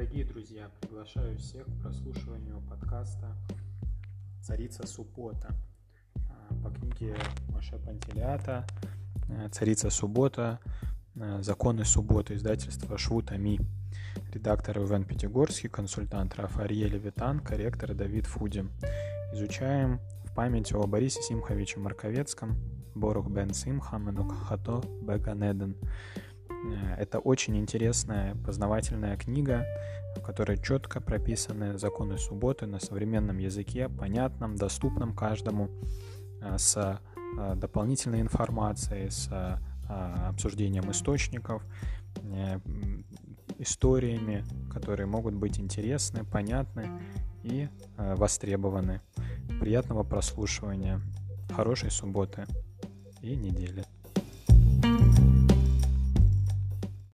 Дорогие друзья, приглашаю всех к прослушиванию подкаста «Царица Суббота» а, по книге Маша Пантелеата э, «Царица суббота. Э, Законы субботы» издательства Швута Ми. Редактор Иван Пятигорский, консультант Рафаэль Витан, корректор Давид Фудин. Изучаем в память о Борисе Симховиче Марковецком, Борух бен Симха, Хато Беганеден. Э, это очень интересная познавательная книга, в которой четко прописаны законы субботы на современном языке, понятном, доступном каждому, э, с э, дополнительной информацией, с обсуждением источников, историями, которые могут быть интересны, понятны и востребованы. Приятного прослушивания, хорошей субботы и недели.